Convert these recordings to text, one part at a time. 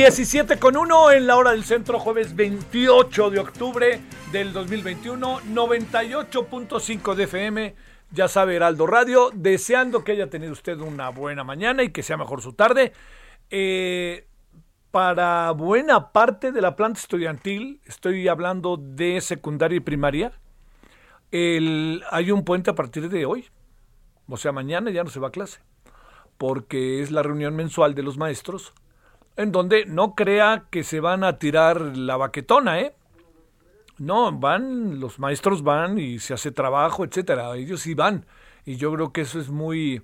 17 con 1 en la hora del centro, jueves 28 de octubre del 2021, 98.5 de FM, ya sabe Heraldo Radio, deseando que haya tenido usted una buena mañana y que sea mejor su tarde. Eh, para buena parte de la planta estudiantil, estoy hablando de secundaria y primaria, hay un puente a partir de hoy, o sea, mañana ya no se va a clase porque es la reunión mensual de los maestros, en donde no crea que se van a tirar la baquetona, ¿eh? No, van, los maestros van y se hace trabajo, etcétera. Ellos sí van. Y yo creo que eso es muy,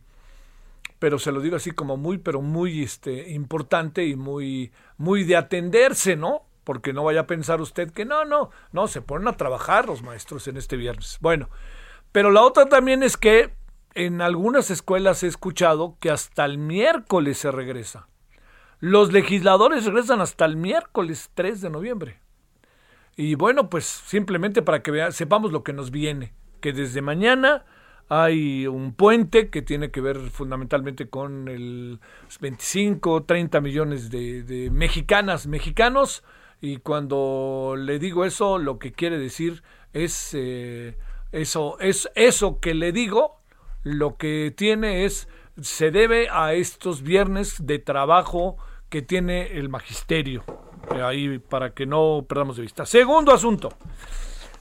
pero se lo digo así como muy, pero muy este, importante y muy, muy de atenderse, ¿no? Porque no vaya a pensar usted que no, no, no, se ponen a trabajar los maestros en este viernes. Bueno, pero la otra también es que en algunas escuelas he escuchado que hasta el miércoles se regresa. Los legisladores regresan hasta el miércoles 3 de noviembre. Y bueno, pues simplemente para que vea, sepamos lo que nos viene, que desde mañana hay un puente que tiene que ver fundamentalmente con el 25, 30 millones de, de mexicanas, mexicanos, y cuando le digo eso, lo que quiere decir es eh, eso, es eso que le digo, lo que tiene es, se debe a estos viernes de trabajo que tiene el magisterio. Eh, Ahí para que no perdamos de vista. Segundo asunto.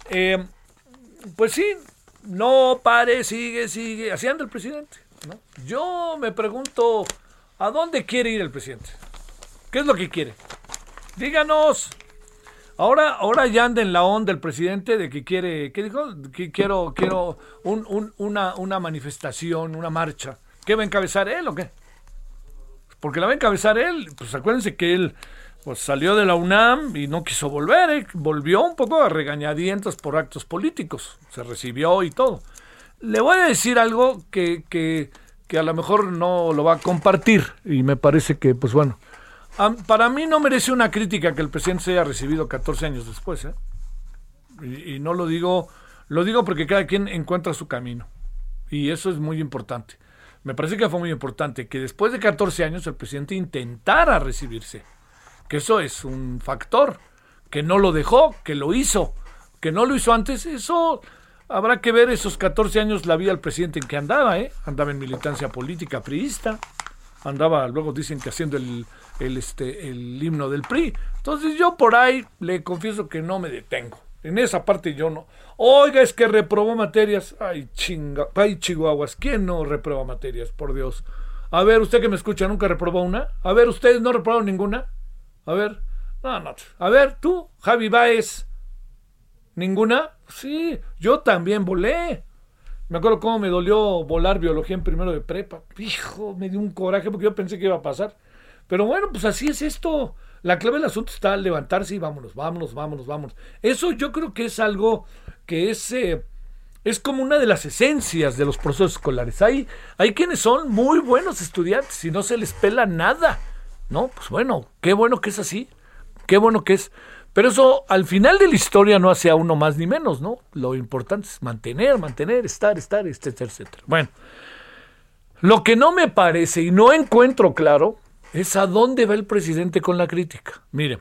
Eh, pues sí, no pare, sigue, sigue. Así anda el presidente. ¿no? Yo me pregunto, ¿a dónde quiere ir el presidente? ¿Qué es lo que quiere? Díganos. Ahora, ahora ya anda en la onda el presidente de que quiere, ¿qué dijo? Que quiero, quiero un- un- una, una manifestación, una marcha. ¿Qué va a encabezar él o qué? Porque la va a encabezar él. Pues acuérdense que él pues, salió de la UNAM y no quiso volver. ¿eh? Volvió un poco a regañadientos por actos políticos. Se recibió y todo. Le voy a decir algo que, que, que a lo mejor no lo va a compartir. Y me parece que, pues bueno. Para mí no merece una crítica que el presidente se haya recibido 14 años después. ¿eh? Y, y no lo digo, lo digo porque cada quien encuentra su camino. Y eso es muy importante. Me parece que fue muy importante que después de 14 años el presidente intentara recibirse. Que eso es un factor. Que no lo dejó, que lo hizo. Que no lo hizo antes, eso habrá que ver esos 14 años la vida del presidente en que andaba, ¿eh? Andaba en militancia política priista. Andaba, luego dicen que haciendo el, el, este, el himno del PRI. Entonces yo por ahí le confieso que no me detengo. En esa parte yo no. Oiga, es que reprobó materias. Ay, chinga. Ay, chihuahuas. ¿Quién no reprueba materias? Por Dios. A ver, usted que me escucha, ¿nunca reprobó una? A ver, ¿ustedes no reprobaron ninguna? A ver. No, no. A ver, tú, Javi Baez. ¿Ninguna? Sí, yo también volé. Me acuerdo cómo me dolió volar biología en primero de prepa. Hijo, me dio un coraje porque yo pensé que iba a pasar. Pero bueno, pues así es esto. La clave del asunto está levantarse y vámonos, vámonos, vámonos, vámonos. Eso yo creo que es algo que es, eh, es como una de las esencias de los procesos escolares. Hay, hay quienes son muy buenos estudiantes y no se les pela nada. No, pues bueno, qué bueno que es así. Qué bueno que es. Pero eso al final de la historia no hace a uno más ni menos, ¿no? Lo importante es mantener, mantener, estar, estar, etcétera, etcétera. Bueno, lo que no me parece y no encuentro claro es a dónde va el presidente con la crítica. Miren,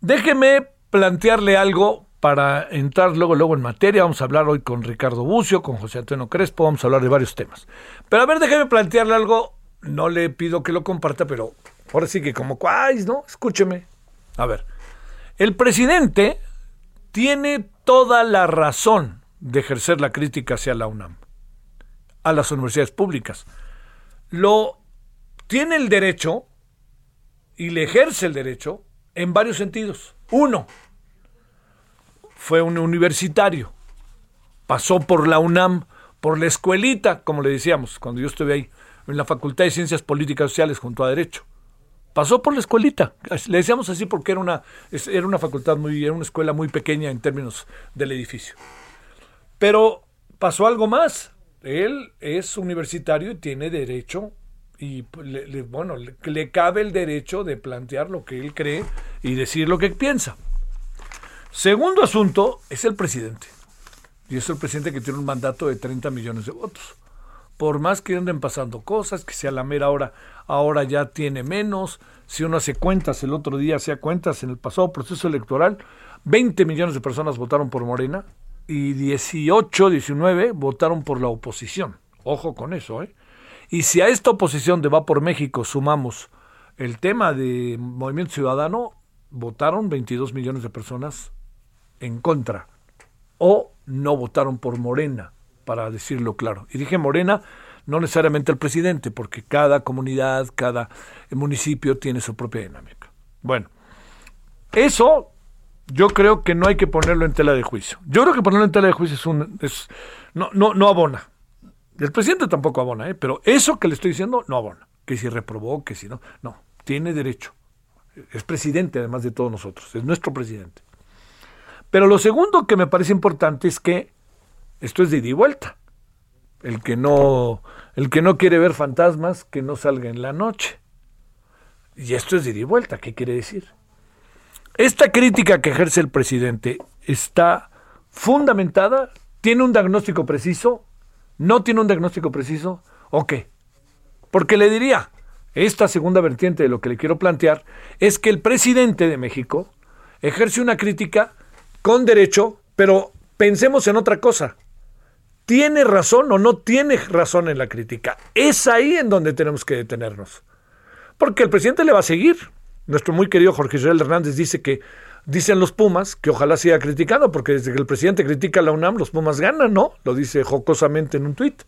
déjeme plantearle algo para entrar luego, luego en materia. Vamos a hablar hoy con Ricardo Bucio, con José Antonio Crespo, vamos a hablar de varios temas. Pero a ver, déjeme plantearle algo. No le pido que lo comparta, pero ahora sí que como cuáis, ¿no? Escúcheme. A ver, el presidente tiene toda la razón de ejercer la crítica hacia la UNAM, a las universidades públicas. Lo tiene el derecho y le ejerce el derecho en varios sentidos. Uno, fue un universitario, pasó por la UNAM, por la escuelita, como le decíamos, cuando yo estuve ahí, en la Facultad de Ciencias Políticas y Sociales junto a Derecho. Pasó por la escuelita. Le decíamos así porque era una, era una facultad muy, era una escuela muy pequeña en términos del edificio. Pero pasó algo más. Él es universitario y tiene derecho y le, bueno, le, cabe el derecho de plantear lo que él cree y decir lo que piensa. Segundo asunto es el presidente. Y es el presidente que tiene un mandato de 30 millones de votos por más que anden pasando cosas, que sea la mera hora, ahora ya tiene menos. Si uno hace cuentas, el otro día hacía cuentas en el pasado proceso electoral, 20 millones de personas votaron por Morena y 18, 19 votaron por la oposición. Ojo con eso, ¿eh? Y si a esta oposición de Va por México sumamos el tema de Movimiento Ciudadano, votaron 22 millones de personas en contra o no votaron por Morena para decirlo claro. Y dije Morena, no necesariamente el presidente, porque cada comunidad, cada municipio tiene su propia dinámica. Bueno, eso yo creo que no hay que ponerlo en tela de juicio. Yo creo que ponerlo en tela de juicio es un, es, no, no, no abona. El presidente tampoco abona, ¿eh? pero eso que le estoy diciendo no abona. Que si reprobó, que si no. No, tiene derecho. Es presidente además de todos nosotros, es nuestro presidente. Pero lo segundo que me parece importante es que esto es de ida y vuelta. El que no, el que no quiere ver fantasmas, que no salga en la noche. Y esto es de ida y vuelta. ¿Qué quiere decir? Esta crítica que ejerce el presidente está fundamentada, tiene un diagnóstico preciso, no tiene un diagnóstico preciso, ¿o qué? Porque le diría, esta segunda vertiente de lo que le quiero plantear es que el presidente de México ejerce una crítica con derecho, pero pensemos en otra cosa tiene razón o no tiene razón en la crítica. Es ahí en donde tenemos que detenernos. Porque el presidente le va a seguir. Nuestro muy querido Jorge Israel Hernández dice que dicen los Pumas que ojalá siga criticando, porque desde que el presidente critica a la UNAM, los Pumas ganan, ¿no? Lo dice jocosamente en un tuit.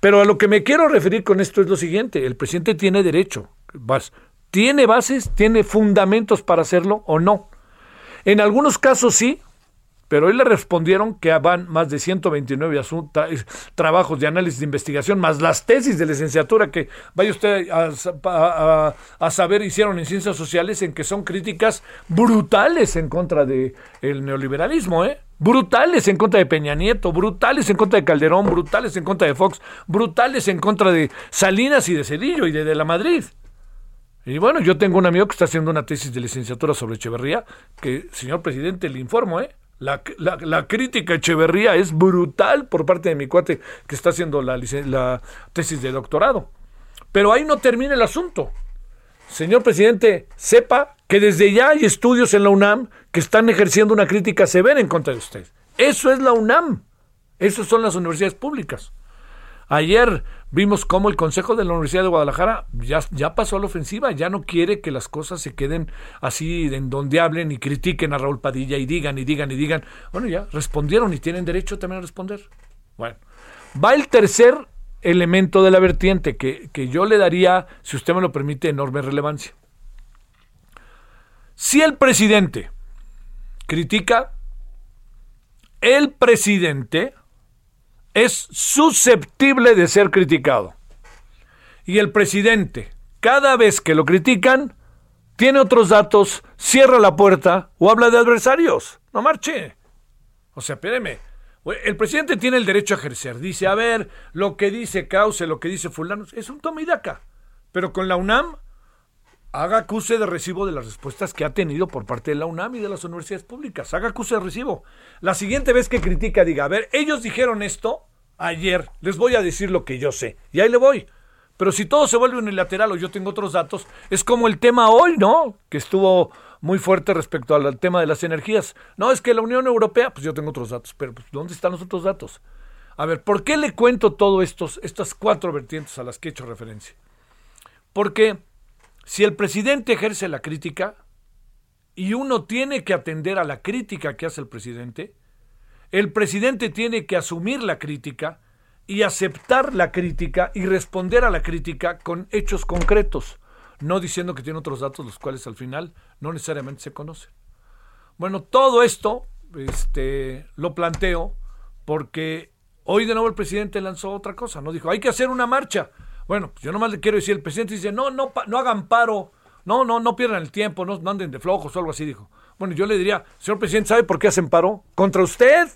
Pero a lo que me quiero referir con esto es lo siguiente, el presidente tiene derecho, tiene bases, tiene fundamentos para hacerlo o no. En algunos casos sí, pero hoy le respondieron que van más de 129 trabajos de análisis de investigación, más las tesis de licenciatura que vaya usted a, saber hicieron en ciencias sociales, en que son críticas brutales en contra del el neoliberalismo, ¿eh? brutales en contra de Peña Nieto, brutales en contra de Calderón, brutales en contra de Fox, brutales en contra de Salinas y de Cedillo y de, de la Madrid. Y bueno, yo tengo un amigo que está haciendo una tesis de licenciatura sobre Echeverría, que, señor presidente, le informo, ¿eh? La, la, crítica Echeverría es brutal por parte de mi cuate que está haciendo la, la tesis de doctorado. Pero ahí no termina el asunto. Señor presidente, sepa que desde ya hay estudios en la UNAM que están ejerciendo una crítica severa en contra de usted. Eso es la UNAM. Esas son las universidades públicas. Ayer vimos cómo el Consejo de la Universidad de Guadalajara ya, ya pasó a la ofensiva, ya no quiere que las cosas se queden así en donde hablen y critiquen a Raúl Padilla y digan y digan y digan. Bueno, ya respondieron y tienen derecho también a responder. Bueno, va el tercer elemento de la vertiente que, que yo le daría, si usted me lo permite, enorme relevancia. Si el presidente critica, el presidente es susceptible de ser criticado. Y el presidente, cada vez que lo critican, tiene otros datos, cierra la puerta o habla de adversarios. No marche. O sea, espéreme. El presidente tiene el derecho a ejercer. Dice, a ver, lo que dice Cauce, lo que dice fulano, es un toma y daca. Pero con la UNAM haga acuse de recibo de las respuestas que ha tenido por parte de la UNAM y de las universidades públicas. Haga acuse de recibo. La siguiente vez que critica, diga, a ver, ellos dijeron esto ayer, les voy a decir lo que yo sé. Y ahí le voy. Pero si todo se vuelve unilateral o yo tengo otros datos, es como el tema hoy, ¿no? Que estuvo muy fuerte respecto al tema de las energías. No, es que la Unión Europea, pues yo tengo otros datos, pero pues, ¿dónde están los otros datos? A ver, ¿por qué le cuento todo estos, estas cuatro vertientes a las que he hecho referencia? Porque si el presidente ejerce la crítica y uno tiene que atender a la crítica que hace el presidente, el presidente tiene que asumir la crítica y aceptar la crítica y responder a la crítica con hechos concretos, no diciendo que tiene otros datos los cuales al final no necesariamente se conocen. Bueno, todo esto este, lo planteo porque hoy de nuevo el presidente lanzó otra cosa, no dijo, hay que hacer una marcha. Bueno, pues yo nomás le quiero decir, el presidente dice, no, no, no hagan paro, no, no, no pierdan el tiempo, no, no anden de flojos o algo así, dijo. Bueno, yo le diría, señor presidente, ¿sabe por qué hacen paro? Contra usted.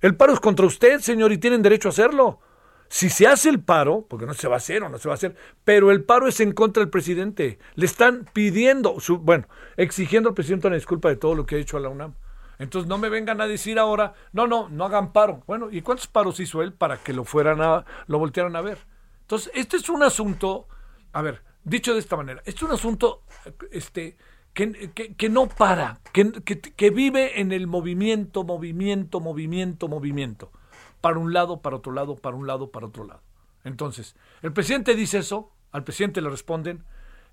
El paro es contra usted, señor, y tienen derecho a hacerlo. Si se hace el paro, porque no se va a hacer o no se va a hacer, pero el paro es en contra del presidente. Le están pidiendo, su, bueno, exigiendo al presidente una disculpa de todo lo que ha hecho a la UNAM. Entonces no me vengan a decir ahora, no, no, no hagan paro. Bueno, ¿y cuántos paros hizo él para que lo fueran a, lo voltearan a ver? Entonces, este es un asunto, a ver, dicho de esta manera, este es un asunto este, que, que, no para, que, que, vive en el movimiento, movimiento, movimiento, movimiento. Para un lado, para otro lado, para un lado, para otro lado. Entonces, el presidente dice eso, al presidente le responden,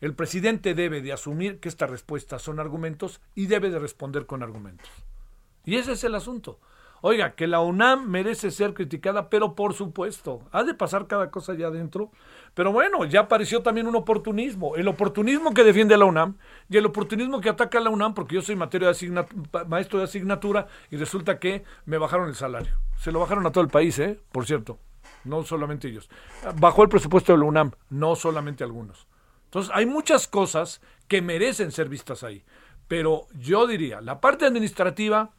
el presidente debe de asumir que estas respuestas son argumentos y debe de responder con argumentos. Y ese es el asunto. Oiga, que la UNAM merece ser criticada, pero por supuesto, ha de pasar cada cosa allá adentro. Pero bueno, ya apareció también un oportunismo. El oportunismo que defiende a la UNAM y el oportunismo que ataca a la UNAM, porque yo soy maestro de asignatura y resulta que me bajaron el salario. Se lo bajaron a todo el país, ¿eh? Por cierto, no solamente ellos. Bajó el presupuesto de la UNAM, no solamente algunos. Entonces, hay muchas cosas que merecen ser vistas ahí. Pero yo diría, la parte administrativa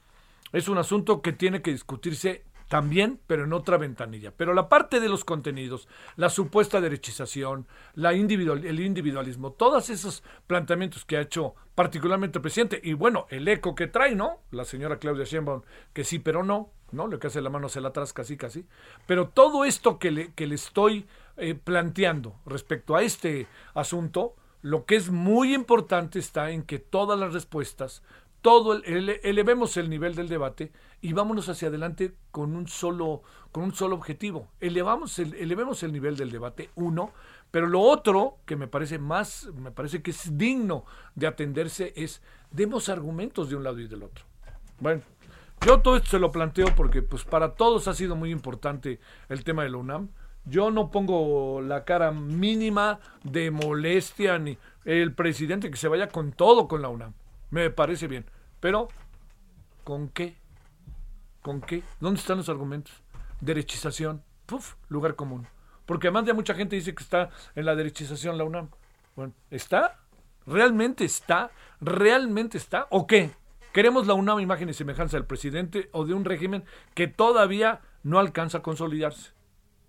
es un asunto que tiene que discutirse también, pero en otra ventanilla. Pero la parte de los contenidos, la supuesta derechización, la individual, el individualismo, todos esos planteamientos que ha hecho particularmente el presidente, y bueno, el eco que trae, ¿no? La señora Claudia Sheinbaum, que sí, pero no, ¿no? Lo que hace la mano se la atrás casi, casi. Pero todo esto que le, que le estoy eh, planteando respecto a este asunto, lo que es muy importante está en que todas las respuestas todo elevemos el nivel del debate y vámonos hacia adelante con un solo con un solo objetivo. Elevamos el, elevemos el nivel del debate uno pero lo otro que me parece más me parece que es digno de atenderse es demos argumentos de un lado y del otro. Bueno yo todo esto se lo planteo porque pues para todos ha sido muy importante el tema de la UNAM. Yo no pongo la cara mínima de molestia ni el presidente que se vaya con todo con la UNAM. Me parece bien. Pero, ¿con qué? ¿Con qué? ¿Dónde están los argumentos? Derechización. Puf, lugar común. Porque además ya mucha gente dice que está en la derechización la UNAM. Bueno, ¿está? ¿Realmente está? ¿Realmente está? ¿O qué? ¿Queremos la UNAM imagen y semejanza del presidente o de un régimen que todavía no alcanza a consolidarse?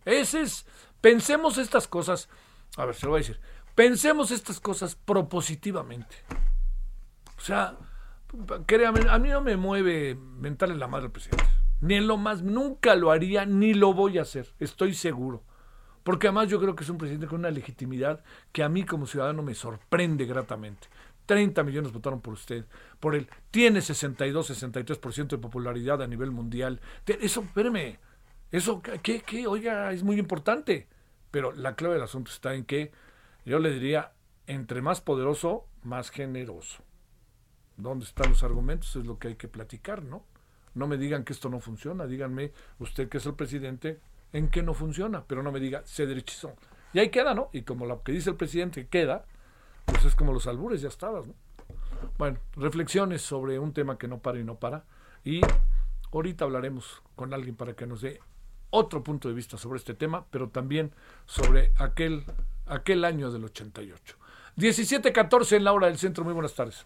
Ese es. Pensemos estas cosas. A ver, se lo voy a decir. Pensemos estas cosas propositivamente. O sea, créame, a mí no me mueve mentarle la madre al presidente. Ni en lo más, nunca lo haría, ni lo voy a hacer, estoy seguro. Porque además yo creo que es un presidente con una legitimidad que a mí como ciudadano me sorprende gratamente. 30 millones votaron por usted, por él. Tiene 62, 63% de popularidad a nivel mundial. Eso, espéreme, eso, ¿qué, qué? Oiga, es muy importante. Pero la clave del asunto está en que yo le diría, entre más poderoso, más generoso. ¿Dónde están los argumentos? Es lo que hay que platicar, ¿no? No me digan que esto no funciona, díganme usted que es el presidente, en qué no funciona, pero no me diga, se derechizó. Y ahí queda, ¿no? Y como lo que dice el presidente queda, pues es como los albures, ya estabas, ¿no? Bueno, reflexiones sobre un tema que no para y no para. Y ahorita hablaremos con alguien para que nos dé otro punto de vista sobre este tema, pero también sobre aquel, aquel año del 88. 17:14 en la hora del centro. Muy buenas tardes.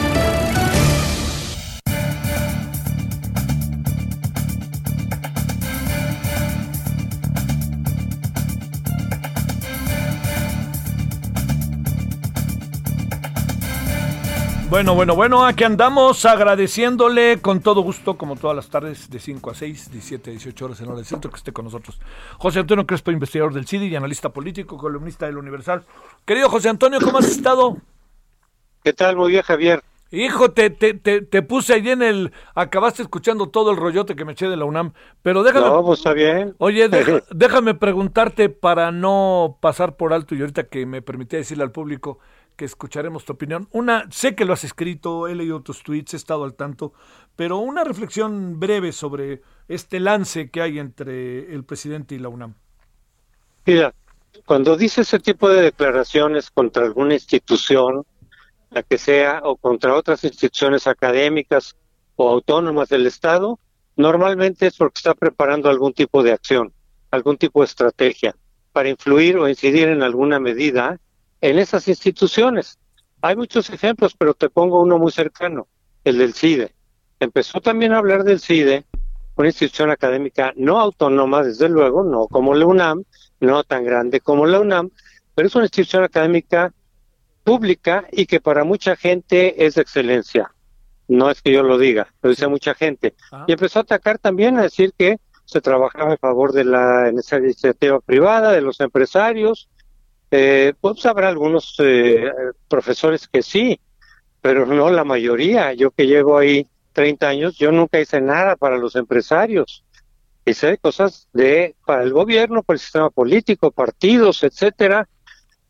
Bueno, bueno, bueno, aquí andamos agradeciéndole con todo gusto, como todas las tardes, de 5 a 6, 17 a 18 horas en hora del centro, que esté con nosotros. José Antonio Crespo, investigador del CIDI y analista político, columnista del Universal. Querido José Antonio, ¿cómo has estado? ¿Qué tal? Muy bien, Javier. Hijo, te, te, te, puse ahí en el... Acabaste escuchando todo el rollote que me eché de la UNAM, pero déjame... No, pues está bien. Oye, déjame preguntarte para no pasar por alto y ahorita que me permitía decirle al público que escucharemos tu opinión. Una, sé que lo has escrito, he leído tus tweets, he estado al tanto, pero una reflexión breve sobre este lance que hay entre el presidente y la UNAM. Mira, cuando dice ese tipo de declaraciones contra alguna institución, la que sea, o contra otras instituciones académicas o autónomas del Estado, normalmente es porque está preparando algún tipo de acción, algún tipo de estrategia para influir o incidir en alguna medida en esas instituciones. Hay muchos ejemplos, pero te pongo uno muy cercano, el del CIDE. Empezó también a hablar del CIDE, una institución académica no autónoma, desde luego, no como la UNAM, no tan grande como la UNAM, pero es una institución académica pública y que para mucha gente es de excelencia. No es que yo lo diga, lo dice mucha gente. Ah. Y empezó a atacar también, a decir que se trabajaba en favor de la iniciativa privada, de los empresarios. Eh, pues habrá algunos eh, profesores que sí, pero no la mayoría. Yo que llevo ahí 30 años, yo nunca hice nada para los empresarios. Hice cosas de para el gobierno, para el sistema político, partidos, etcétera,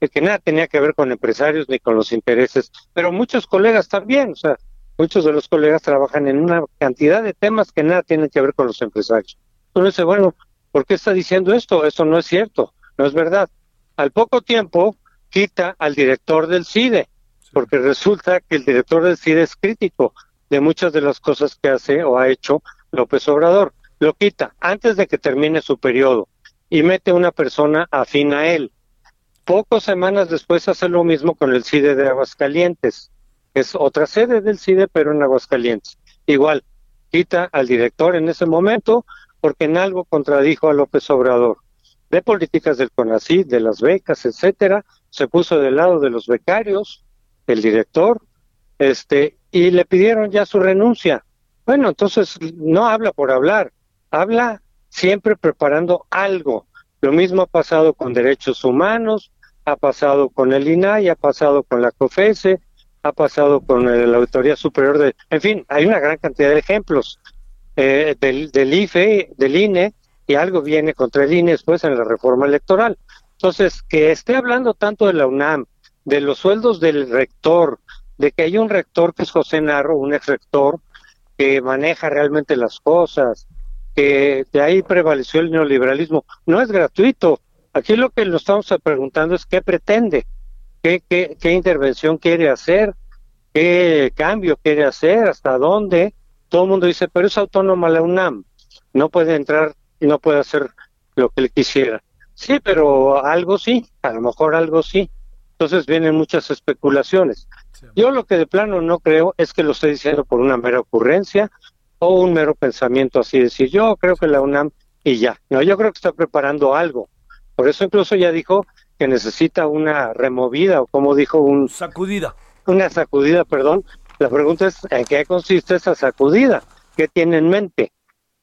que nada tenía que ver con empresarios ni con los intereses, pero muchos colegas también, o sea, muchos de los colegas trabajan en una cantidad de temas que nada tienen que ver con los empresarios. Entonces, bueno, ¿por qué está diciendo esto? Eso no es cierto, no es verdad. Al poco tiempo quita al director del CIDE, porque resulta que el director del CIDE es crítico de muchas de las cosas que hace o ha hecho López Obrador. Lo quita antes de que termine su periodo y mete una persona afín a él Pocas semanas después hace lo mismo con el CIDE de Aguascalientes. Es otra sede del CIDE, pero en Aguascalientes. Igual, quita al director en ese momento porque en algo contradijo a López Obrador. De políticas del CONACYT, de las becas, etcétera, se puso del lado de los becarios, el director, este, y le pidieron ya su renuncia. Bueno, entonces no habla por hablar, habla siempre preparando algo, lo mismo ha pasado con derechos humanos, ha pasado con el INAI, ha pasado con la COFESE, ha pasado con la Auditoría Superior de... En fin, hay una gran cantidad de ejemplos eh, del, del IFE, del INE, y algo viene contra el INE después en la reforma electoral. Entonces, que esté hablando tanto de la UNAM, de los sueldos del rector, de que hay un rector que es José Narro, un ex rector, que maneja realmente las cosas, que de ahí prevaleció el neoliberalismo. No es gratuito. Aquí lo que nos estamos preguntando es qué pretende, qué, qué, qué intervención quiere hacer, qué cambio quiere hacer, hasta dónde. Todo el mundo dice, pero es autónoma la UNAM, no puede entrar y no puede hacer lo que le quisiera. Sí, pero algo sí, a lo mejor algo sí. Entonces vienen muchas especulaciones. Yo lo que de plano no creo es que lo esté diciendo por una mera ocurrencia o un mero pensamiento así, decir yo creo que la UNAM y ya. No, yo creo que está preparando algo. Por eso incluso ya dijo que necesita una removida o como dijo un sacudida. Una sacudida, perdón. La pregunta es en qué consiste esa sacudida, qué tiene en mente.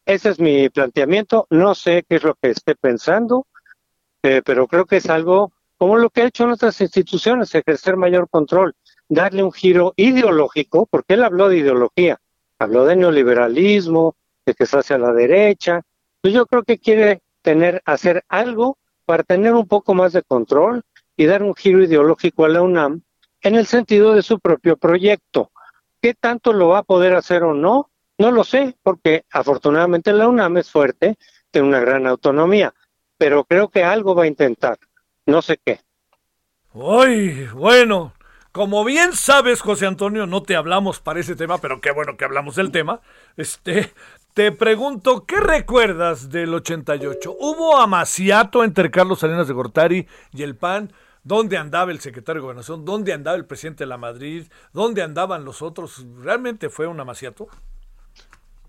Ese es mi planteamiento. No sé qué es lo que esté pensando, eh, pero creo que es algo como lo que ha hecho en otras instituciones, ejercer mayor control, darle un giro ideológico, porque él habló de ideología, habló de neoliberalismo, de que está hacia la derecha. Pues yo creo que quiere tener, hacer algo para tener un poco más de control y dar un giro ideológico a la UNAM en el sentido de su propio proyecto. ¿Qué tanto lo va a poder hacer o no? No lo sé, porque afortunadamente la UNAM es fuerte, tiene una gran autonomía, pero creo que algo va a intentar. No sé qué. Uy, bueno, como bien sabes, José Antonio, no te hablamos para ese tema, pero qué bueno que hablamos del tema. Este, te pregunto, ¿qué recuerdas del 88? ¿Hubo amaciato entre Carlos Salinas de Gortari y el PAN? ¿Dónde andaba el secretario de Gobernación? ¿Dónde andaba el presidente de la Madrid? ¿Dónde andaban los otros? ¿Realmente fue un amaciato?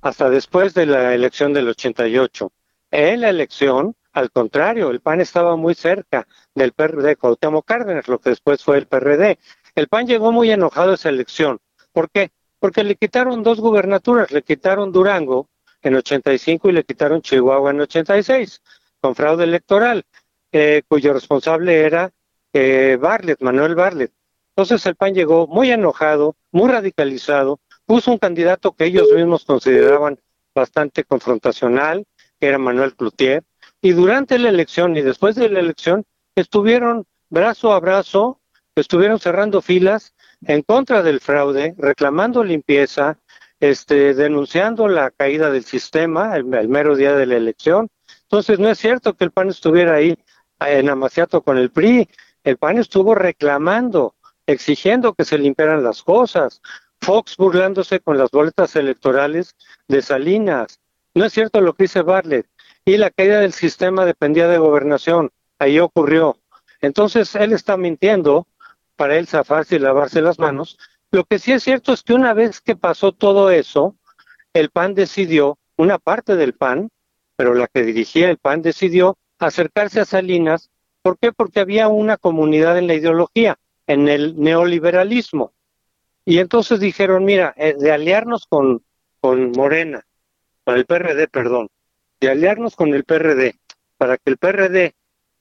Hasta después de la elección del 88. En la elección, al contrario, el PAN estaba muy cerca del PRD, Cuauhtémoc Cárdenas, lo que después fue el PRD. El PAN llegó muy enojado a esa elección. ¿Por qué? Porque le quitaron dos gubernaturas, le quitaron Durango en 85 y le quitaron Chihuahua en 86, con fraude electoral, eh, cuyo responsable era eh, Manuel Barlet. Entonces el PAN llegó muy enojado, muy radicalizado, puso un candidato que ellos mismos consideraban bastante confrontacional, que era Manuel Cloutier, y durante la elección y después de la elección estuvieron brazo a brazo, estuvieron cerrando filas en contra del fraude, reclamando limpieza, este, denunciando la caída del sistema el, mero día de la elección. Entonces no es cierto que el PAN estuviera ahí en amaciato con el PRI, el PAN estuvo reclamando, exigiendo que se limpiaran las cosas, Fox burlándose con las boletas electorales de Salinas. No es cierto lo que dice Bartlett. Y la caída del sistema dependía de gobernación. Ahí ocurrió. Entonces él está mintiendo para él zafarse y lavarse las manos. Lo que sí es cierto es que una vez que pasó todo eso, el PAN decidió, una parte del PAN, pero la que dirigía el PAN decidió acercarse a Salinas. ¿Por qué? Porque había una comunidad en la ideología, en el neoliberalismo. Y entonces dijeron, mira, eh, de aliarnos con, con Morena, con el PRD, perdón, de aliarnos con el PRD, para que el PRD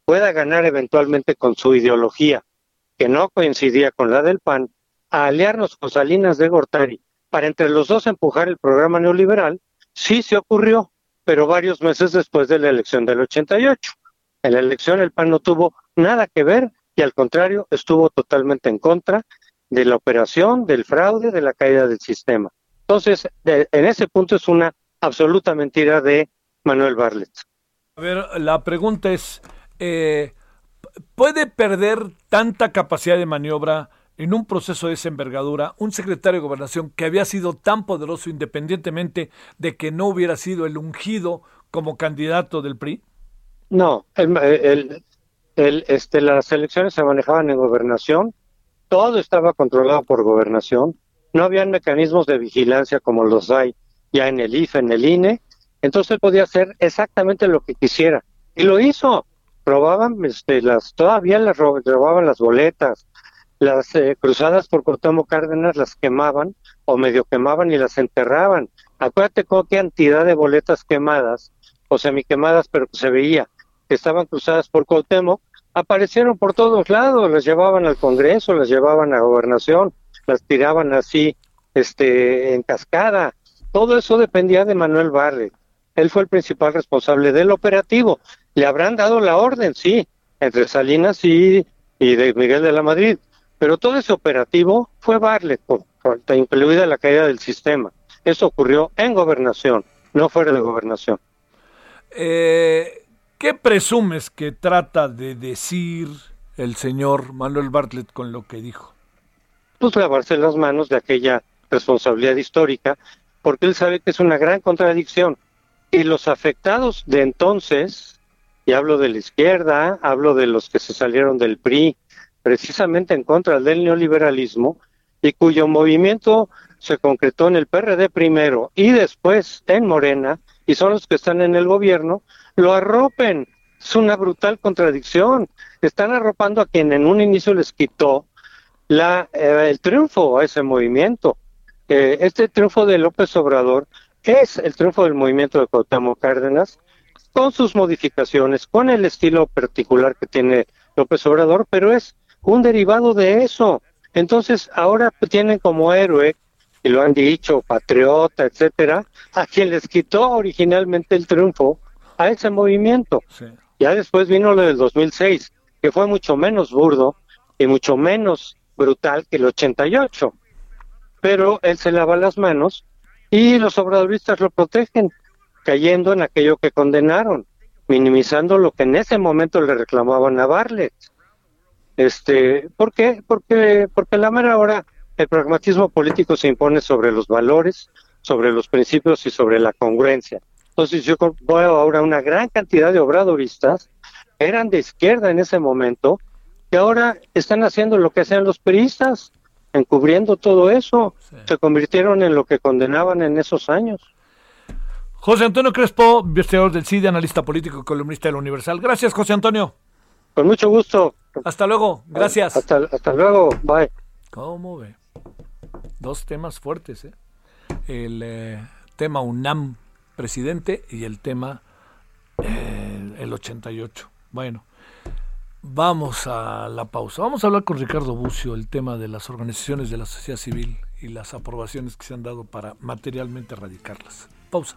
pueda ganar eventualmente con su ideología, que no coincidía con la del PAN, a aliarnos con Salinas de Gortari, para entre los dos empujar el programa neoliberal, sí se ocurrió, pero varios meses después de la elección del 88. En la elección el PAN no tuvo nada que ver y al contrario estuvo totalmente en contra de la operación, del fraude, de la caída del sistema. Entonces, en ese punto es una absoluta mentira de Manuel Barlet. A ver, la pregunta es, eh, ¿puede perder tanta capacidad de maniobra en un proceso de esa envergadura un secretario de gobernación que había sido tan poderoso independientemente de que no hubiera sido el ungido como candidato del PRI? No, el, este, las elecciones se manejaban en gobernación, todo estaba controlado por gobernación, no había mecanismos de vigilancia como los hay ya en el IFE, en el INE, entonces podía hacer exactamente lo que quisiera. Y lo hizo. Robaban, este, las, todavía las robaban las boletas. Las eh, cruzadas por Cortamo Cárdenas las quemaban o medio quemaban y las enterraban. Acuérdate con qué cantidad de boletas quemadas o semiquemadas, pero que se veía que estaban cruzadas por Cuauhtémoc, aparecieron por todos lados, las llevaban al Congreso, las llevaban a gobernación, las tiraban así, este, en cascada. Todo eso dependía de Manuel Barre. Él fue el principal responsable del operativo. Le habrán dado la orden, sí, entre Salinas y, y de Miguel de la Madrid. Pero todo ese operativo fue Barlet, incluida la caída del sistema. Eso ocurrió en gobernación, no fuera de gobernación. Eh, ¿Qué presumes que trata de decir el señor Manuel Bartlett con lo que dijo? Pues lavarse las manos de aquella responsabilidad histórica, porque él sabe que es una gran contradicción. Y los afectados de entonces, y hablo de la izquierda, hablo de los que se salieron del PRI, precisamente en contra del neoliberalismo, y cuyo movimiento se concretó en el PRD primero y después en Morena, y son los que están en el gobierno, lo arropen. Es una brutal contradicción. Están arropando a quien en un inicio les quitó la, eh, el triunfo a ese movimiento. Eh, este triunfo de López Obrador es el triunfo del movimiento de Cuauhtémoc Cárdenas, con sus modificaciones, con el estilo particular que tiene López Obrador, pero es un derivado de eso. Entonces, ahora tienen como héroe, y lo han dicho, patriota, etcétera, a quien les quitó originalmente el triunfo a ese movimiento. Ya después vino lo del 2006, que fue mucho menos burdo y mucho menos brutal que el 88. Pero él se lava las manos y los obradoristas lo protegen, cayendo en aquello que condenaron, minimizando lo que en ese momento le reclamaban a Barlet. Este, ¿Por qué? Porque, porque la mera hora el pragmatismo político se impone sobre los valores, sobre los principios y sobre la congruencia. Entonces yo veo ahora una gran cantidad de obradoristas, eran de izquierda en ese momento, que ahora están haciendo lo que hacían los peristas, encubriendo todo eso, se convirtieron en lo que condenaban en esos años. José Antonio Crespo, investigador del CIDE, analista político y columnista del Universal. Gracias, José Antonio. Con mucho gusto. Hasta luego, gracias. Hasta, hasta luego, bye. ¿Cómo ve? Dos temas fuertes, ¿eh? El eh, tema UNAM presidente y el tema eh, el 88. Bueno, vamos a la pausa. Vamos a hablar con Ricardo Bucio el tema de las organizaciones de la sociedad civil y las aprobaciones que se han dado para materialmente erradicarlas. Pausa.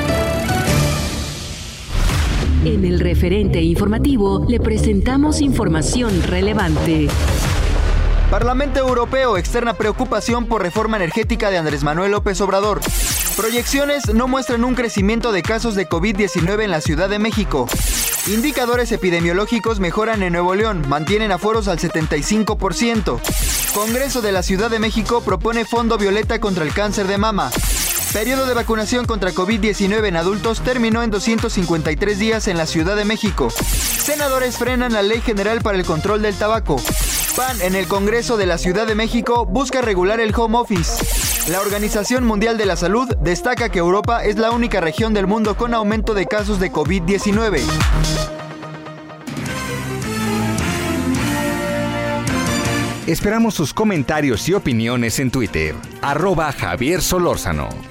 En el referente informativo le presentamos información relevante. Parlamento Europeo externa preocupación por reforma energética de Andrés Manuel López Obrador. Proyecciones no muestran un crecimiento de casos de COVID-19 en la Ciudad de México. Indicadores epidemiológicos mejoran en Nuevo León, mantienen aforos al 75%. Congreso de la Ciudad de México propone fondo violeta contra el cáncer de mama. Periodo de vacunación contra COVID-19 en adultos terminó en 253 días en la Ciudad de México. Senadores frenan la Ley General para el Control del Tabaco. PAN en el Congreso de la Ciudad de México busca regular el home office. La Organización Mundial de la Salud destaca que Europa es la única región del mundo con aumento de casos de COVID-19. Esperamos sus comentarios y opiniones en Twitter. Arroba Javier Solórzano.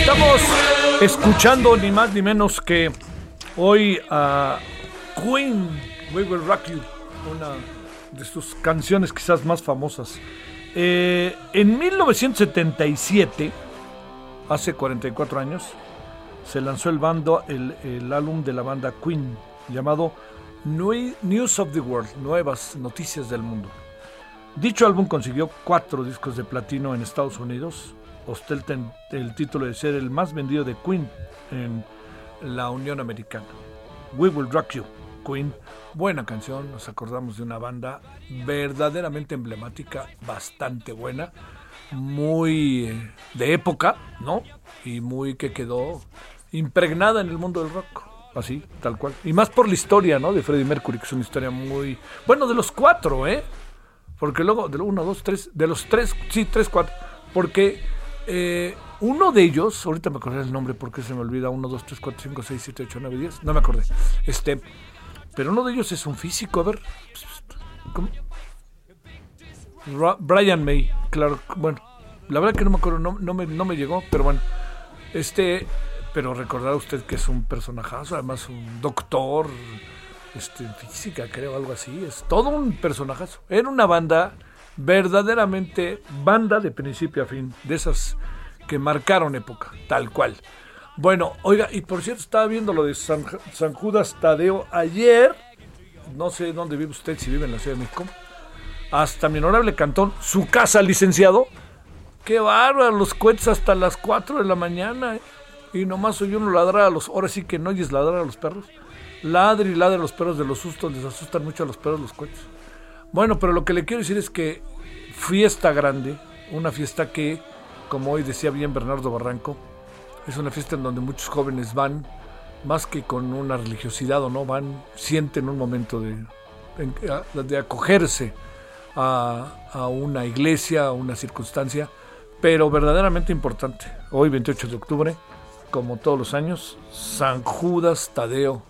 Estamos escuchando ni más ni menos que hoy a Queen, We Will Rock You, una de sus canciones quizás más famosas. Eh, en 1977, hace 44 años, se lanzó el, bando, el, álbum de la banda Queen llamado News of the World, Nuevas Noticias del Mundo. Dicho álbum consiguió cuatro discos de platino en Estados Unidos, ostenta en- el título de ser el más vendido de Queen en la Unión Americana. We Will Rock You, Queen. Buena canción, nos acordamos de una banda verdaderamente emblemática, bastante buena, muy eh, de época, ¿no? Y muy que quedó impregnada en el mundo del rock. Así, tal cual. Y más por la historia, ¿no? De Freddie Mercury, que es una historia muy... Bueno, de los cuatro, ¿eh? Porque luego, de los uno, dos, tres, de los tres, sí, tres, cuatro. Porque eh, uno de ellos, ahorita me acordé el nombre porque se me olvida, uno, dos, tres, cuatro, cinco, seis, siete, ocho, nueve, diez, no me acordé. Este, pero uno de ellos es un físico, a ver. ¿cómo? Brian May, claro, bueno, la verdad que no me acuerdo, no, me, no me llegó, pero bueno. Este, pero recordará usted que es un personajazo, además un doctor, este, física, creo, algo así. Es todo un personajazo. Era una banda, verdaderamente banda de principio a fin, de esas que marcaron época, tal cual. Bueno, oiga, y por cierto, estaba viendo lo de San, Judas Tadeo ayer. no sé dónde vive usted, si vive en la Ciudad de México, hasta mi honorable cantón, su casa, licenciado. Qué bárbaro, los cohetes hasta las 4 de la mañana. ¿eh? Y nomás oye uno ladrar a los. Ahora sí que no oyes ladrar a los perros. Ladre y ladre los perros de los sustos, les asustan mucho a los perros los cohetes. Bueno, pero lo que le quiero decir es que fiesta grande, una fiesta que, como hoy decía bien Bernardo Barranco, es una fiesta en donde muchos jóvenes van, más que con una religiosidad o no, van, sienten un momento de, de acogerse a, a una iglesia, a una circunstancia, pero verdaderamente importante. Hoy, 28 de octubre, como todos los años, San Judas Tadeo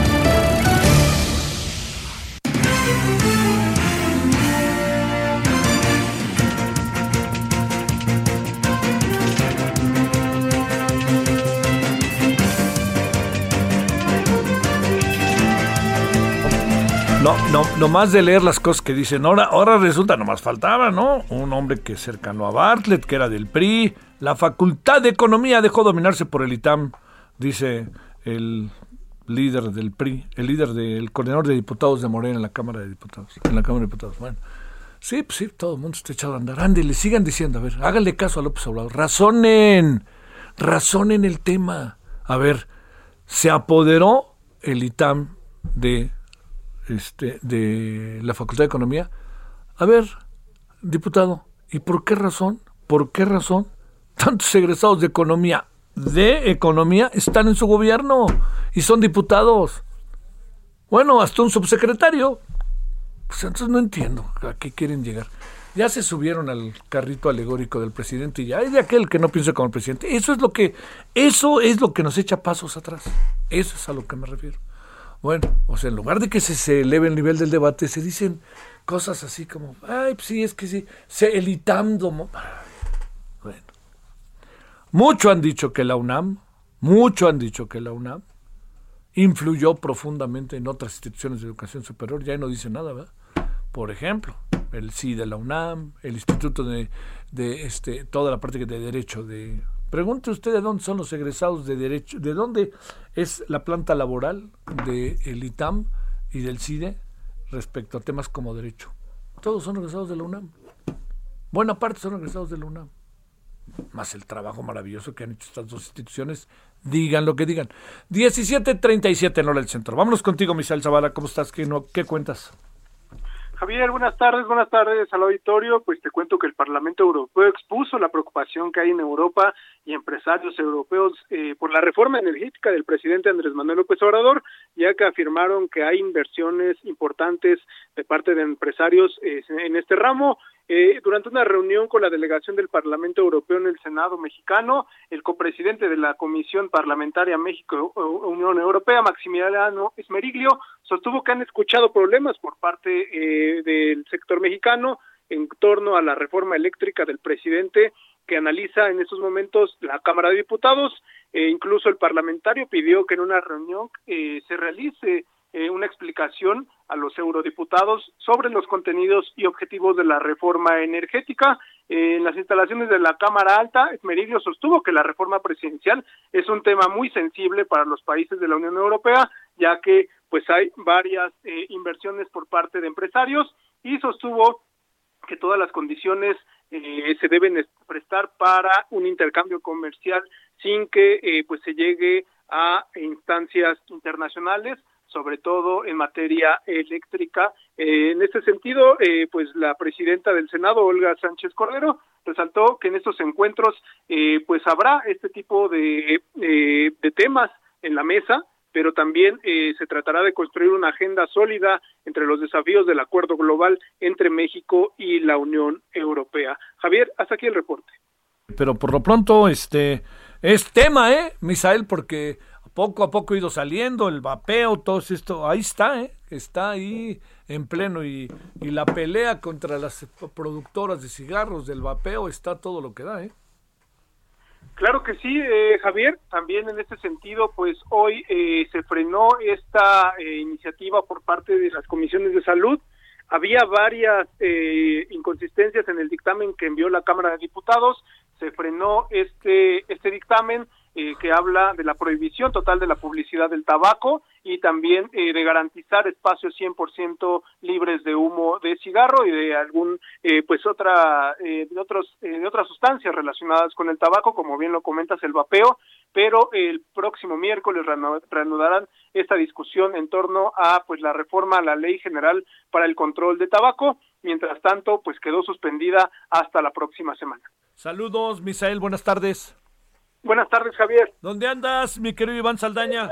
No, no, nomás de leer las cosas que dicen, ahora, ahora resulta, nomás faltaba, ¿no? Un hombre que cercano a Bartlett, que era del PRI, la Facultad de Economía dejó dominarse por el ITAM, dice el líder del PRI, el líder del coordinador de diputados de Morena en la Cámara de Diputados, en la Cámara de Diputados. Bueno, sí, pues sí, todo el mundo está echado a andar. Ande, le sigan diciendo, a ver, háganle caso a López Obrador, razonen, razonen el tema. A ver, se apoderó el ITAM de este, de la Facultad de Economía. A ver, diputado, ¿y por qué razón? ¿Por qué razón tantos egresados de economía, de economía, están en su gobierno y son diputados? Bueno, hasta un subsecretario. Pues entonces no entiendo a qué quieren llegar. Ya se subieron al carrito alegórico del presidente y ya hay de aquel que no piensa como el presidente. Eso es lo que, eso es lo que nos echa pasos atrás. Eso es a lo que me refiero. Bueno, o sea, en lugar de que se, se eleve el nivel del debate, se dicen cosas así como, ay, pues sí, es que sí, se elitando. Bueno, mucho han dicho que la UNAM, mucho han dicho que la UNAM influyó profundamente en otras instituciones de educación superior, ya no dice nada, ¿verdad? Por ejemplo, el sí de la UNAM, el Instituto de, de este, toda la parte de Derecho de Pregunte usted de dónde son los egresados de derecho, de dónde es la planta laboral del ITAM y del CIDE respecto a temas como derecho. Todos son egresados de la UNAM. Buena parte son egresados de la UNAM. Más el trabajo maravilloso que han hecho estas dos instituciones, digan lo que digan. 17.37 en hora del centro. Vámonos contigo, Misael Zavala. ¿Cómo estás? ¿Qué, no, ¿Qué cuentas? Javier, buenas tardes, buenas tardes al auditorio. Pues te cuento que el Parlamento Europeo expuso la preocupación que hay en Europa y empresarios europeos eh, por la reforma energética del presidente Andrés Manuel López Obrador, ya que afirmaron que hay inversiones importantes de parte de empresarios eh, en este ramo. Eh, durante una reunión con la delegación del Parlamento Europeo en el Senado mexicano, el copresidente de la Comisión Parlamentaria México-Unión Europea, Maximiliano Esmeriglio, sostuvo que han escuchado problemas por parte eh, del sector mexicano en torno a la reforma eléctrica del presidente que analiza en estos momentos la Cámara de Diputados. e incluso el parlamentario pidió que en una reunión eh, se realice eh, una explicación a los eurodiputados sobre los contenidos y objetivos de la reforma energética. Eh, en las instalaciones de la Cámara Alta, Esmeriglio sostuvo que la reforma presidencial es un tema muy sensible para los países de la Unión Europea, ya que pues hay varias eh, inversiones por parte de empresarios y sostuvo que todas las condiciones se deben prestar para un intercambio comercial sin que pues se llegue a instancias internacionales sobre todo en materia eléctrica. Eh, en este sentido, eh, pues la presidenta del Senado, Olga Sánchez Cordero, resaltó que en estos encuentros, eh, pues habrá este tipo de, de temas en la mesa, pero también se tratará de construir una agenda sólida entre los desafíos del acuerdo global entre México y la Unión Europea. Javier, hasta aquí el reporte. Pero por lo pronto, este es tema, ¿eh, Misael? Porque poco a poco ha ido saliendo, el vapeo, todo esto, ahí está, ¿eh? está ahí en pleno y, la pelea contra las productoras de cigarros del vapeo está todo lo que da. ¿eh? Claro que sí, eh, Javier. También en este sentido, pues hoy eh, se frenó esta eh, iniciativa por parte de las comisiones de salud. Había varias inconsistencias en el dictamen que envió la Cámara de Diputados. Se frenó este este dictamen eh, que habla de la prohibición total de la publicidad del tabaco y también eh, de garantizar espacios 100% libres de humo de cigarro y de algún eh, pues otra de otros de otras sustancias relacionadas con el tabaco como bien lo comentas el vapeo pero el próximo miércoles reanudarán esta discusión en torno a pues la reforma a la ley general para el control de tabaco. Mientras tanto pues quedó suspendida hasta la próxima semana. Saludos Misael buenas tardes Buenas tardes, Javier. ¿Dónde andas, mi querido Iván Saldaña?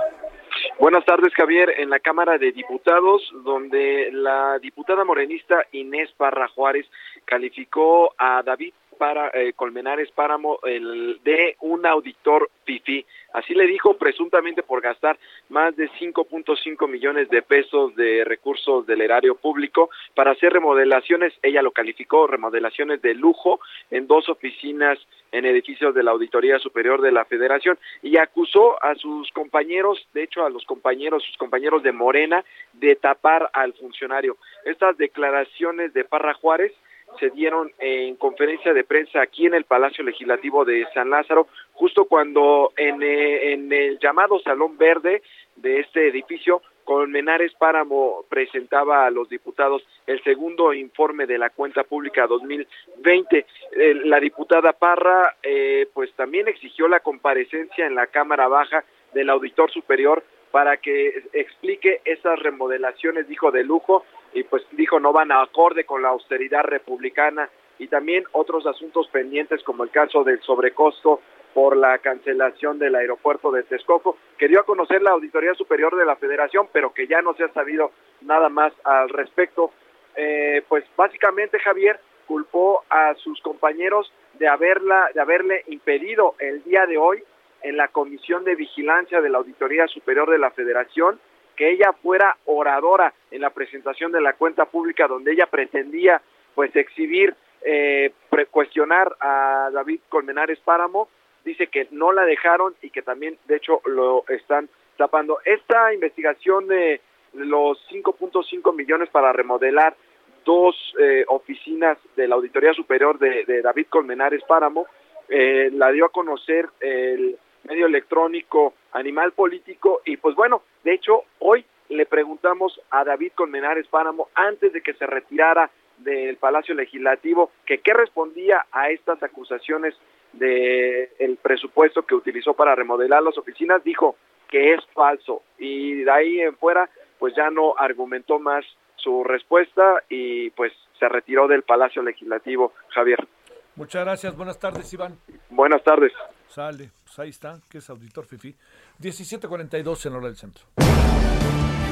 Buenas tardes, Javier. En la Cámara de Diputados, donde la diputada morenista Inés Parra Juárez calificó a David para eh, Colmenares Páramo el de un auditor fifi. Así le dijo presuntamente por gastar más de 5.5 millones de pesos de recursos del erario público para hacer remodelaciones, ella lo calificó remodelaciones de lujo en dos oficinas en edificios de la Auditoría Superior de la Federación y acusó a sus compañeros, de hecho a los compañeros, sus compañeros de Morena, de tapar al funcionario. Estas declaraciones de Parra Juárez se dieron en conferencia de prensa aquí en el Palacio Legislativo de San Lázaro, justo cuando en, eh, en el llamado Salón Verde de este edificio, Colmenares Páramo presentaba a los diputados el segundo informe de la cuenta pública 2020. Eh, la diputada Parra, eh, pues también exigió la comparecencia en la Cámara Baja del Auditor Superior para que explique esas remodelaciones, dijo, de lujo, y pues dijo no van a acorde con la austeridad republicana y también otros asuntos pendientes como el caso del sobrecosto por la cancelación del aeropuerto de Texcoco, que dio a conocer la Auditoría Superior de la Federación, pero que ya no se ha sabido nada más al respecto. Eh, pues básicamente Javier culpó a sus compañeros de haberla, de haberle impedido el día de hoy en la Comisión de Vigilancia de la Auditoría Superior de la Federación que ella fuera oradora en la presentación de la cuenta pública donde ella pretendía pues exhibir, eh, cuestionar a David Colmenares Páramo, dice que no la dejaron y que también de hecho lo están tapando. Esta investigación de los 5.5 millones para remodelar dos eh, oficinas de la Auditoría Superior de, David Colmenares Páramo, eh, la dio a conocer el medio electrónico Animal Político y pues bueno, de hecho hoy le preguntamos a David Colmenares Páramo antes de que se retirara del Palacio Legislativo que qué respondía a estas acusaciones de el presupuesto que utilizó para remodelar las oficinas, dijo que es falso y de ahí en fuera pues ya no argumentó más su respuesta y pues se retiró del Palacio Legislativo, Javier. Muchas gracias, buenas tardes, Iván. Buenas tardes. Sale, ahí está, que es auditor FIFI. 1742 en hora del centro.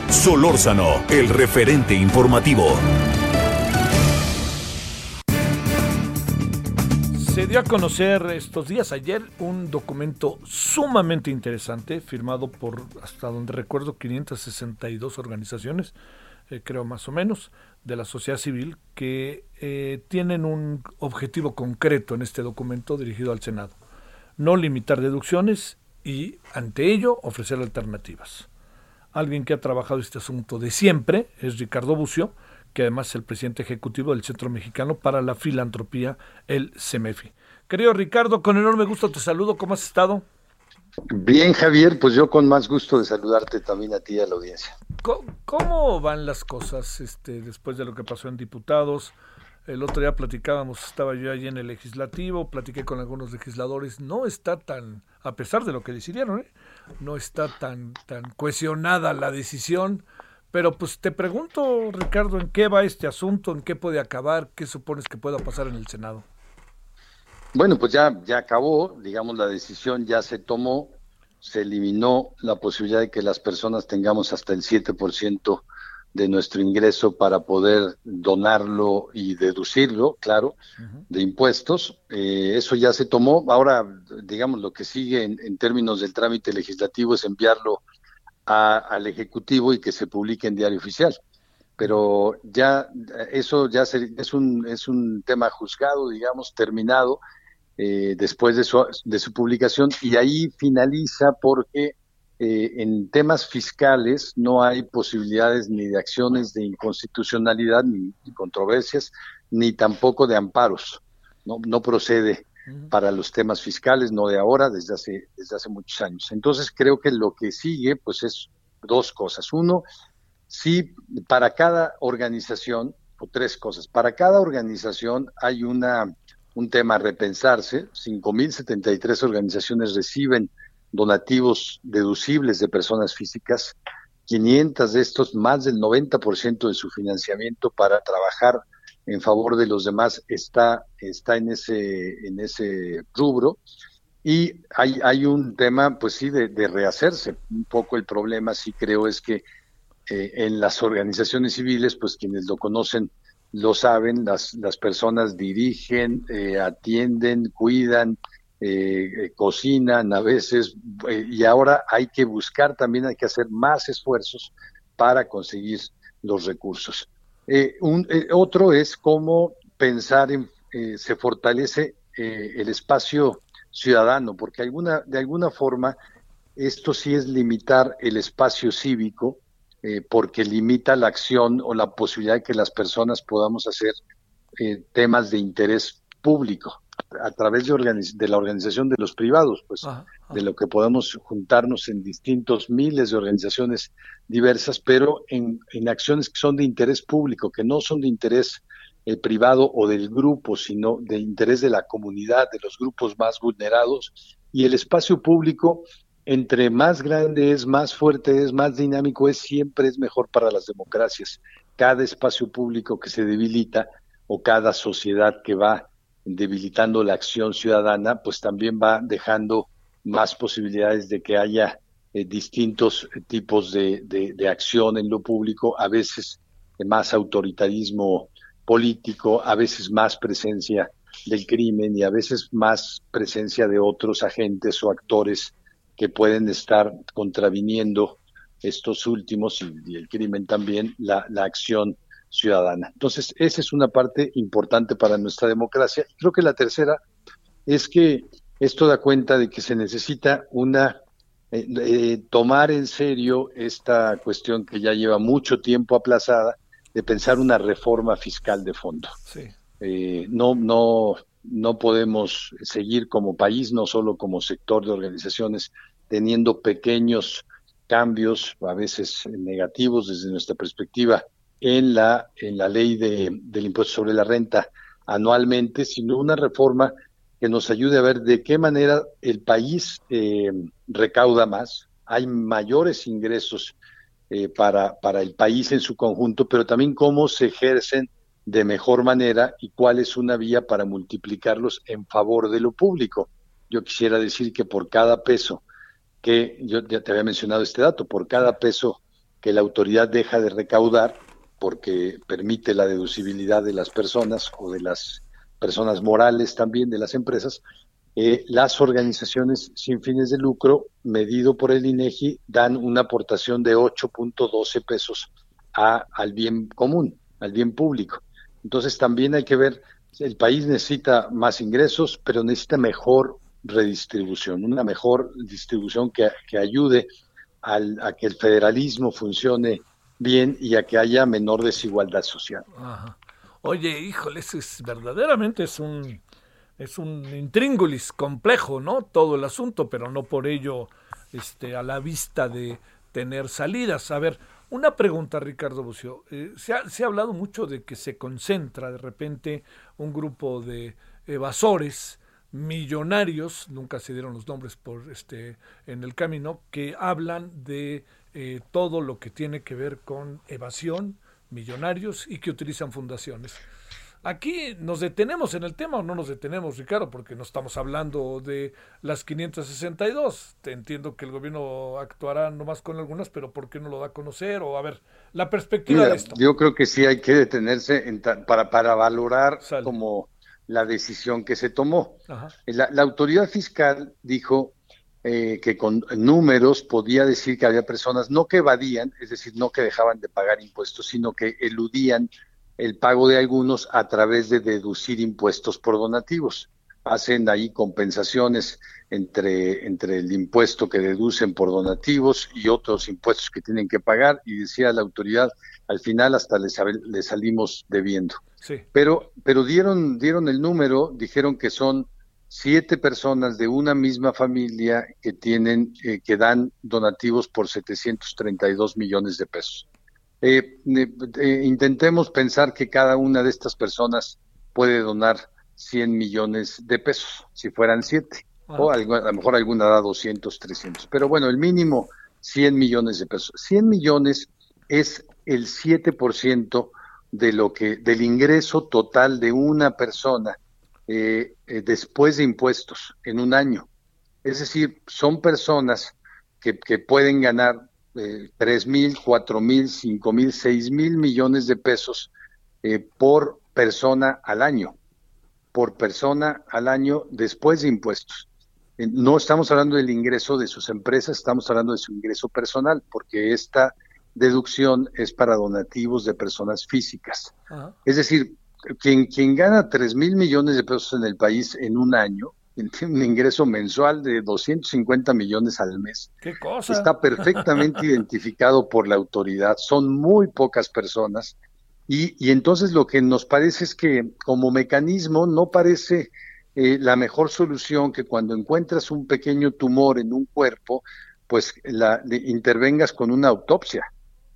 Solórzano, el referente informativo. Se dio a conocer estos días ayer un documento sumamente interesante firmado por, hasta donde recuerdo, 562 organizaciones, eh, creo más o menos, de la sociedad civil que eh, tienen un objetivo concreto en este documento dirigido al Senado no limitar deducciones y ante ello ofrecer alternativas. Alguien que ha trabajado este asunto de siempre es Ricardo Bucio, que además es el presidente ejecutivo del Centro Mexicano para la Filantropía, el CEMEFI. Querido Ricardo, con enorme gusto te saludo, ¿cómo has estado? Bien, Javier, pues yo con más gusto de saludarte también a ti y a la audiencia. ¿Cómo, van las cosas este, después de lo que pasó en diputados? El otro día platicábamos, estaba yo allí en el legislativo, platiqué con algunos legisladores, no está tan, a pesar de lo que decidieron, ¿eh? no está tan, tan cohesionada la decisión. Pero pues te pregunto, Ricardo, ¿en qué va este asunto? ¿En qué puede acabar? ¿Qué supones que pueda pasar en el Senado? Bueno, pues ya, ya acabó, digamos, la decisión ya se tomó, se eliminó la posibilidad de que las personas tengamos hasta el 7% de nuestro ingreso para poder donarlo y deducirlo, claro, de impuestos. Eh, eso ya se tomó. Ahora, digamos, lo que sigue en, términos del trámite legislativo es enviarlo al Ejecutivo y que se publique en Diario Oficial. Pero ya eso ya es, un, es un tema juzgado, digamos, terminado. eh, después de su, de su publicación y ahí finaliza porque eh, en temas fiscales no hay posibilidades ni de acciones de inconstitucionalidad ni, controversias, ni tampoco de amparos. No, no procede para los temas fiscales, no de ahora, desde hace, desde hace muchos años. Entonces creo que lo que sigue, pues es dos cosas. Uno, sí, para cada organización, o tres cosas, para cada organización hay una un tema a repensarse. 5.073 organizaciones reciben donativos deducibles de personas físicas, 500 de estos, más del 90% de su financiamiento para trabajar en favor de los demás está, está en, ese, en ese rubro. Y hay, hay un tema, pues sí, de, rehacerse. Un poco el problema, sí creo, es que eh, en las organizaciones civiles, pues quienes lo conocen lo saben, las, las personas dirigen, eh, atienden, cuidan, eh, eh, cocinan a veces eh, y ahora hay que buscar también, hay que hacer más esfuerzos para conseguir los recursos. un, otro es cómo pensar en, se fortalece el espacio ciudadano, porque alguna, de alguna forma esto sí es limitar el espacio cívico, porque limita la acción o la posibilidad de que las personas podamos hacer temas de interés público a través de, de la organización de los privados, pues de lo que podemos juntarnos en distintos miles de organizaciones diversas, pero en, acciones que son de interés público, que no son de interés eh, privado o del grupo, sino de interés de la comunidad, de los grupos más vulnerados. Y el espacio público, entre más grande es, más fuerte es, más dinámico es, siempre es mejor para las democracias. Cada espacio público que se debilita o cada sociedad que va debilitando la acción ciudadana, pues también va dejando más posibilidades de que haya eh, distintos tipos de, de, acción en lo público, a veces más autoritarismo político, a veces más presencia del crimen y a veces más presencia de otros agentes o actores que pueden estar contraviniendo estos últimos y, el crimen también, la, la acción ciudadana. Entonces, esa es una parte importante para nuestra democracia. Creo que la tercera es que esto da cuenta de que se necesita una eh, eh, tomar en serio esta cuestión que ya lleva mucho tiempo aplazada de pensar una reforma fiscal de fondo. Eh, no, no, no podemos seguir como país, no solo como sector de organizaciones, teniendo pequeños cambios, a veces negativos desde nuestra perspectiva, en la, en la ley de, del impuesto sobre la renta anualmente, sino una reforma que nos ayude a ver de qué manera el país eh, recauda más, hay mayores ingresos eh, para, para el país en su conjunto, pero también cómo se ejercen de mejor manera y cuál es una vía para multiplicarlos en favor de lo público. Yo quisiera decir que por cada peso que, yo ya te había mencionado este dato, por cada peso que la autoridad deja de recaudar, porque permite la deducibilidad de las personas o de las personas morales también de las empresas, eh, las organizaciones sin fines de lucro, medido por el INEGI, dan una aportación de 8.12 pesos a, al bien común, al bien público. Entonces también hay que ver, el país necesita más ingresos, pero necesita mejor redistribución, una mejor distribución que, que ayude al, a que el federalismo funcione bien y a que haya menor desigualdad social. Oye, híjole, es verdaderamente es un es un intríngulis complejo, ¿no? Todo el asunto, pero no por ello este a la vista de tener salidas. A ver, una pregunta, Ricardo Bucio. Eh, se, ha, se ha hablado mucho de que se concentra de repente un grupo de evasores millonarios, nunca se dieron los nombres por este en el camino, que hablan de eh, todo lo que tiene que ver con evasión, millonarios y que utilizan fundaciones. Aquí nos detenemos en el tema o no nos detenemos, Ricardo, porque no estamos hablando de las 562. Te entiendo que el gobierno actuará nomás con algunas, pero ¿por qué no lo da a conocer? O a ver, la perspectiva de esto. Yo creo que sí hay que detenerse en para, para valorar como la decisión que se tomó. La, la autoridad fiscal dijo eh, que con números podía decir que había personas no que evadían, es decir, no que dejaban de pagar impuestos, sino que eludían el pago de algunos a través de deducir impuestos por donativos. hacen ahí compensaciones entre, entre el impuesto que deducen por donativos y otros impuestos que tienen que pagar y decía la autoridad, al final hasta les, les salimos debiendo. Sí. Pero, pero dieron, dieron el número, dijeron que son siete personas de una misma familia que tienen, eh, que dan donativos por 732 millones de pesos. Eh, eh, intentemos pensar que cada una de estas personas puede donar 100 millones de pesos, si fueran siete. O a lo mejor alguna da 200, 300. Pero bueno, el mínimo 100 millones de pesos. 100 millones es el 7% de lo que, del ingreso total de una persona eh, eh, después de impuestos en un año. Es decir, son personas que, que pueden ganar eh, tres mil, cuatro mil, cinco mil, seis mil millones de pesos por persona al año, por persona al año después de impuestos. No estamos hablando del ingreso de sus empresas, estamos hablando de su ingreso personal, porque esta deducción es para donativos de personas físicas. Es decir, quien, quien gana 3 mil millones de pesos en el país en un año, tiene un ingreso mensual de 250 millones al mes. ¿Qué cosa? Está perfectamente identificado por la autoridad. Son muy pocas personas. Y, y, entonces lo que nos parece es que como mecanismo no parece eh, la mejor solución que cuando encuentras un pequeño tumor en un cuerpo, pues la, intervengas con una autopsia.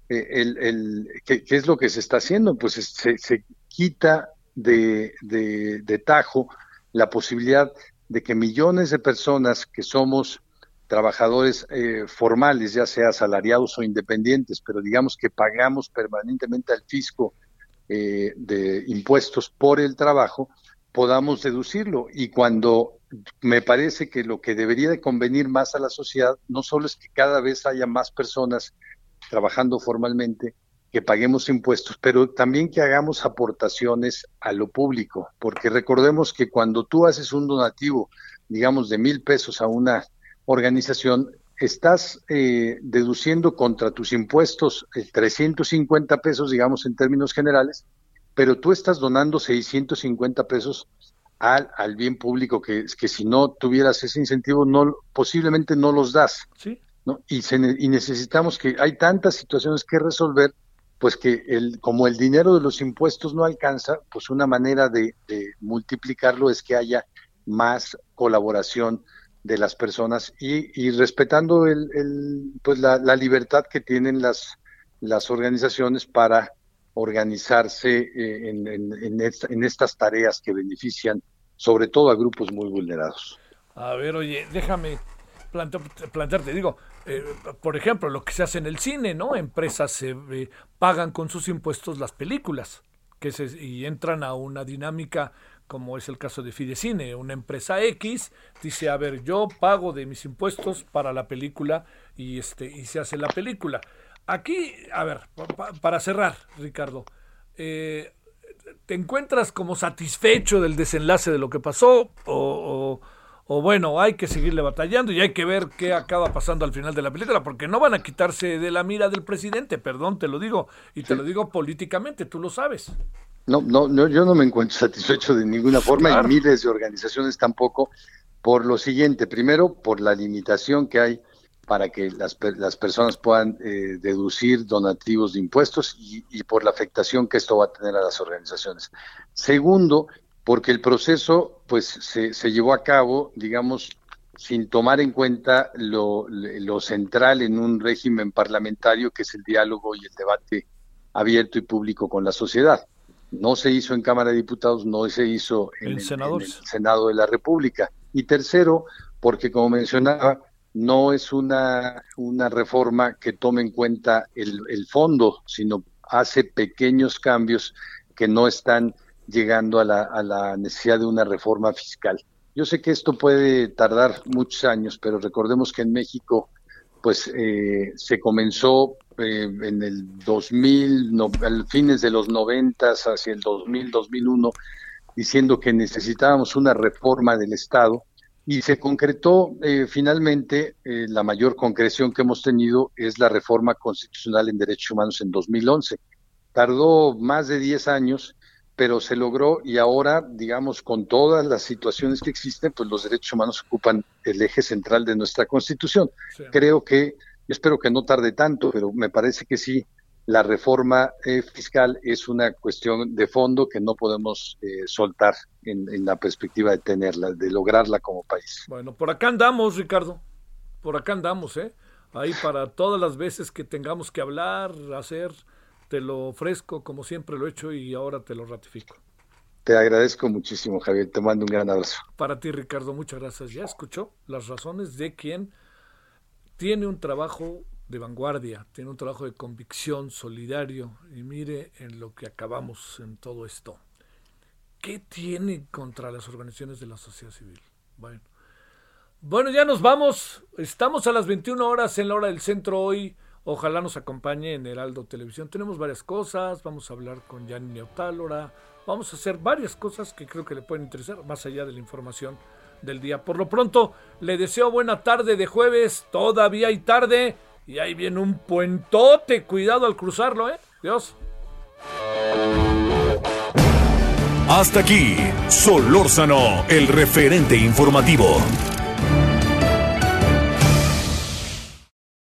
Eh, el, el, ¿qué, ¿qué, es lo que se está haciendo? Pues se, se quita de, tajo la posibilidad de que millones de personas que somos trabajadores eh, formales, ya sea asalariados o independientes, pero digamos que pagamos permanentemente al fisco eh, de impuestos por el trabajo, podamos deducirlo. Y cuando me parece que lo que debería de convenir más a la sociedad, no solo es que cada vez haya más personas trabajando formalmente, que paguemos impuestos, pero también que hagamos aportaciones a lo público, porque recordemos que cuando tú haces un donativo, digamos, de mil pesos a una organización, estás eh, deduciendo contra tus impuestos el 350 pesos, digamos, en términos generales, pero tú estás donando 650 pesos al, al bien público que, que si no tuvieras ese incentivo, no posiblemente no los das. ¿Sí? ¿no? Y, se, y necesitamos que hay tantas situaciones que resolver pues que el, como el dinero de los impuestos no alcanza, pues una manera de, multiplicarlo es que haya más colaboración de las personas y, respetando el, el, pues la, la, libertad que tienen las, las organizaciones para organizarse eh, en, en, en, esta, en estas tareas que benefician sobre todo a grupos muy vulnerados. A ver, oye, déjame plantearte, digo, eh, por ejemplo, lo que se hace en el cine, ¿no? Empresas eh, pagan con sus impuestos las películas que se, y entran a una dinámica como es el caso de Fidecine, una empresa X dice, a ver, yo pago de mis impuestos para la película y este y se hace la película. Aquí, a ver, pa, para cerrar, Ricardo, eh, ¿te encuentras como satisfecho del desenlace de lo que pasó o, o o bueno, hay que seguirle batallando y hay que ver qué acaba pasando al final de la película, porque no van a quitarse de la mira del presidente, perdón, te lo digo, y te sí. lo digo políticamente, tú lo sabes. No, no, no, yo no me encuentro satisfecho de ninguna forma claro. y miles de organizaciones tampoco, por lo siguiente, primero, por la limitación que hay para que las, las personas puedan eh, deducir donativos de impuestos y, y por la afectación que esto va a tener a las organizaciones. Segundo, porque el proceso pues se, se llevó a cabo, digamos, sin tomar en cuenta lo, lo, central en un régimen parlamentario que es el diálogo y el debate abierto y público con la sociedad. No se hizo en Cámara de Diputados, no se hizo en, el, en el Senado de la República. Y tercero, porque como mencionaba, no es una, una reforma que tome en cuenta el, el fondo, sino hace pequeños cambios que no están llegando a la, a la, necesidad de una reforma fiscal. Yo sé que esto puede tardar muchos años, pero recordemos que en México, pues eh, se comenzó eh, en el 2000, no, al fines de los 90, hacia el 2000, 2001, diciendo que necesitábamos una reforma del Estado y se concretó eh, finalmente, eh, la mayor concreción que hemos tenido es la reforma constitucional en derechos humanos en 2011. Tardó más de 10 años pero se logró y ahora, digamos, con todas las situaciones que existen, pues los derechos humanos ocupan el eje central de nuestra Constitución. Creo que, espero que no tarde tanto, pero me parece que sí, la reforma eh, fiscal es una cuestión de fondo que no podemos eh, soltar en, en, la perspectiva de tenerla, de lograrla como país. Bueno, por acá andamos, Ricardo. Por acá andamos, ¿eh? Ahí para todas las veces que tengamos que hablar, hacer, te lo ofrezco como siempre lo he hecho y ahora te lo ratifico. Te agradezco muchísimo, Javier. Te mando un gran abrazo. Para ti, Ricardo, muchas gracias. Ya escuchó las razones de quien tiene un trabajo de vanguardia, tiene un trabajo de convicción, solidario. Y mire en lo que acabamos en todo esto. ¿Qué tiene contra las organizaciones de la sociedad civil? Bueno. Bueno, ya nos vamos. Estamos a las 21 horas en la hora del centro hoy. Ojalá nos acompañe en Heraldo Televisión. Tenemos varias cosas. Vamos a hablar con Gianni Neotálora. Vamos a hacer varias cosas que creo que le pueden interesar, más allá de la información del día. Por lo pronto, le deseo buena tarde de jueves. Todavía hay tarde. Y ahí viene un puentote. Cuidado al cruzarlo, ¿eh? Dios. Hasta aquí, Solórzano, el referente informativo.